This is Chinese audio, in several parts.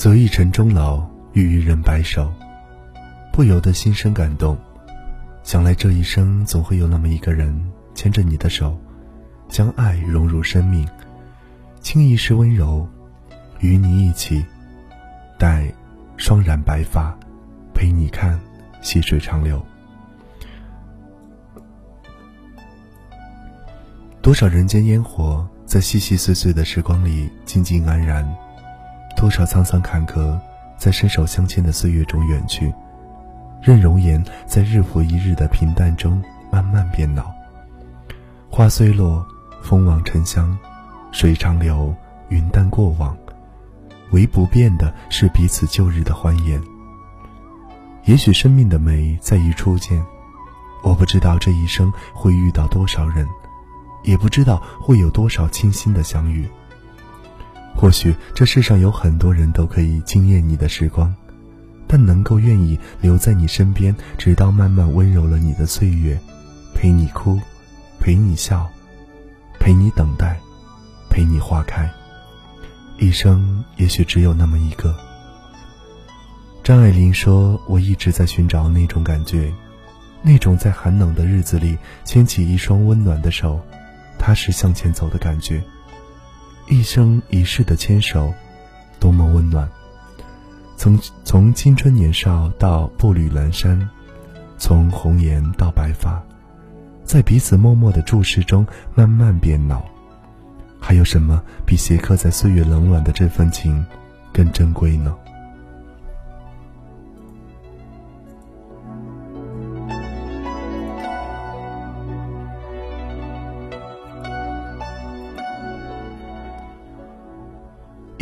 择一城终老，与一人白首，不由得心生感动。想来这一生总会有那么一个人牵着你的手，将爱融入生命，倾一世温柔，与你一起，待双染白发，陪你看细水长流。多少人间烟火，在细细碎碎的时光里静静安然；多少沧桑坎坷，在伸手相牵的岁月中远去。任容颜在日复一日的平淡中慢慢变老。花虽落，风往沉香，水长流，云淡过往。唯不变的是彼此旧日的欢颜。也许生命的美在于初见，我不知道这一生会遇到多少人。也不知道会有多少倾心的相遇。或许这世上有很多人都可以惊艳你的时光，但能够愿意留在你身边，直到慢慢温柔了你的岁月，陪你哭，陪你笑，陪你等待，陪你花开。一生也许只有那么一个。张爱玲说：“我一直在寻找那种感觉，那种在寒冷的日子里牵起一双温暖的手。”踏实向前走的感觉，一生一世的牵手，多么温暖。从从青春年少到步履阑珊，从红颜到白发，在彼此默默的注视中慢慢变老。还有什么比斜刻在岁月冷暖的这份情更珍贵呢？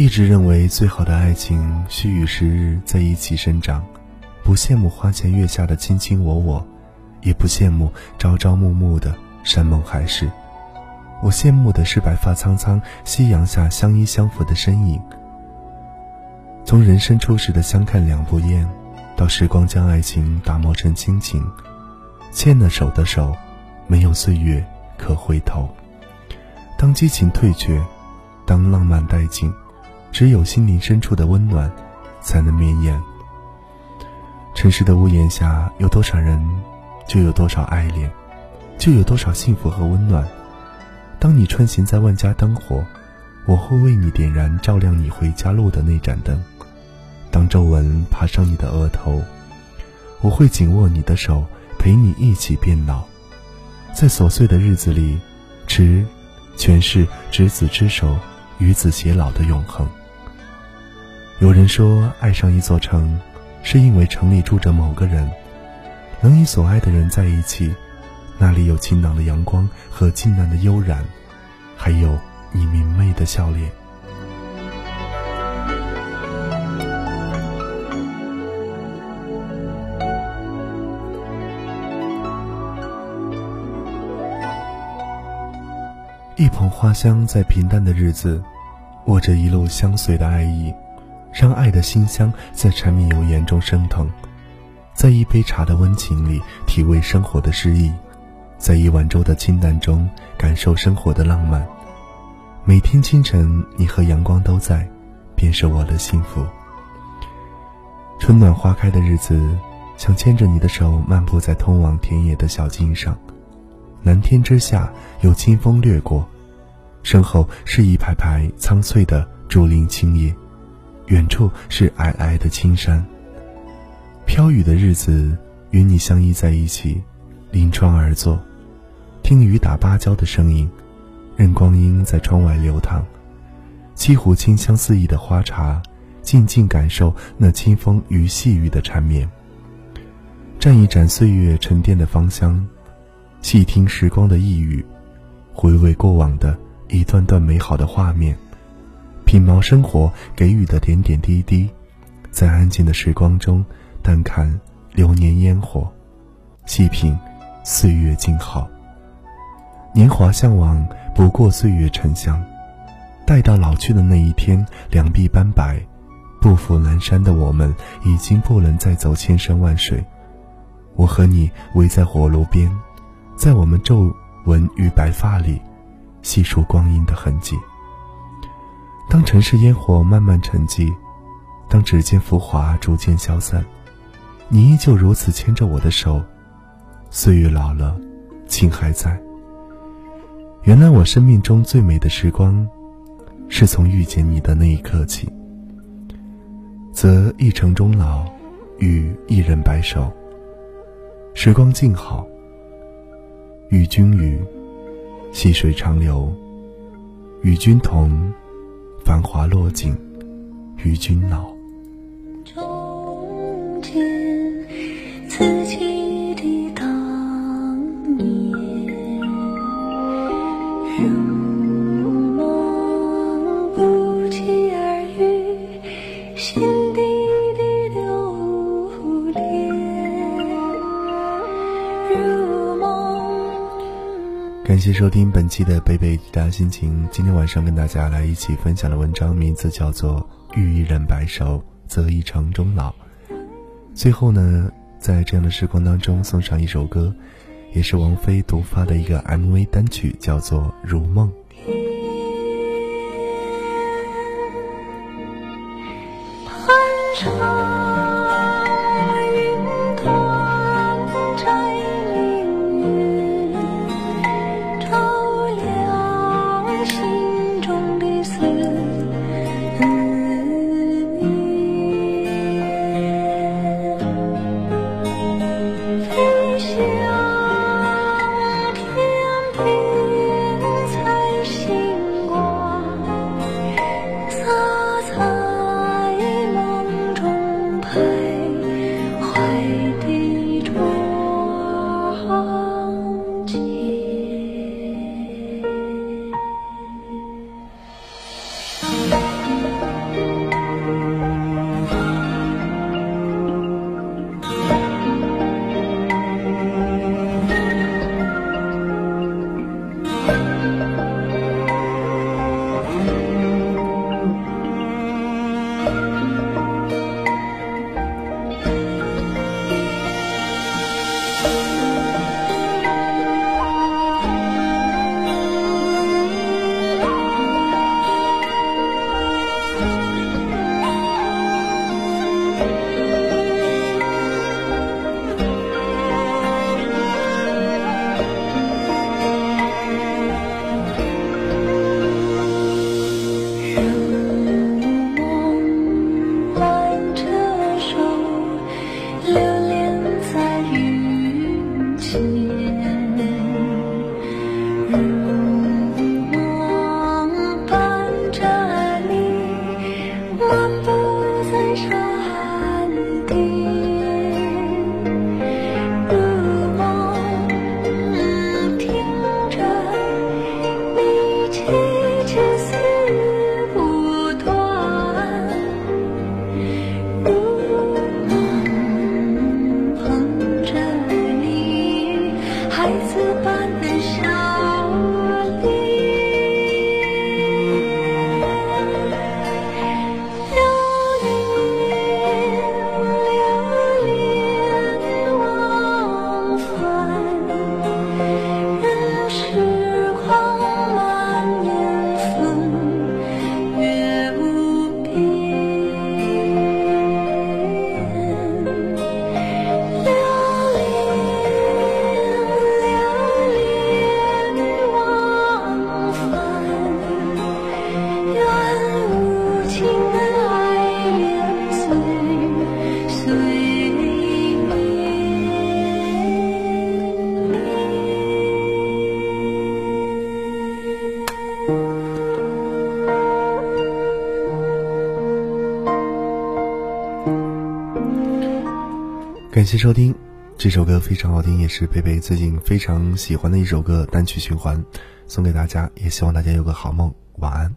一直认为最好的爱情需与时日在一起生长，不羡慕花前月下的卿卿我我，也不羡慕朝朝暮暮的山盟海誓。我羡慕的是白发苍苍、夕阳下相依相扶的身影。从人生初始的相看两不厌，到时光将爱情打磨成亲情，牵了手的手，没有岁月可回头。当激情退却，当浪漫殆尽。只有心灵深处的温暖，才能绵延。城市的屋檐下，有多少人，就有多少爱恋，就有多少幸福和温暖。当你穿行在万家灯火，我会为你点燃照亮你回家路的那盏灯。当皱纹爬上你的额头，我会紧握你的手，陪你一起变老。在琐碎的日子里，执，全是执子之手，与子偕老的永恒。有人说，爱上一座城，是因为城里住着某个人，能与所爱的人在一起，那里有晴朗的阳光和静淡的悠然，还有你明媚的笑脸。一捧花香，在平淡的日子，握着一路相随的爱意。让爱的馨香在柴米油盐中升腾，在一杯茶的温情里体味生活的诗意，在一碗粥的清淡中感受生活的浪漫。每天清晨，你和阳光都在，便是我的幸福。春暖花开的日子，想牵着你的手漫步在通往田野的小径上。蓝天之下，有清风掠过，身后是一排排苍翠的竹林青叶。远处是皑皑的青山。飘雨的日子，与你相依在一起，临窗而坐，听雨打芭蕉的声音，任光阴在窗外流淌，沏壶清香四溢的花茶，静静感受那清风与细雨的缠绵。蘸一盏岁月沉淀的芳香，细听时光的呓语，回味过往的一段段美好的画面。品毛生活给予的点点滴滴，在安静的时光中，淡看流年烟火，细品岁月静好。年华向往不过岁月沉香，待到老去的那一天，两鬓斑白，步负阑珊的我们，已经不能再走千山万水。我和你围在火炉边，在我们皱纹与白发里，细数光阴的痕迹。当城市烟火慢慢沉寂，当指尖浮华逐渐消散，你依旧如此牵着我的手。岁月老了，情还在。原来我生命中最美的时光，是从遇见你的那一刻起。则一城终老，与一人白首。时光静好，与君语，细水长流。与君同，繁华落尽，与君老。收听本期的北北滴答心情。今天晚上跟大家来一起分享的文章名字叫做《遇一人白首，则一城终老》。最后呢，在这样的时光当中送上一首歌，也是王菲独发的一个 MV 单曲，叫做《如梦》。是你感谢收听，这首歌非常好听，也是贝贝最近非常喜欢的一首歌，单曲循环，送给大家，也希望大家有个好梦，晚安。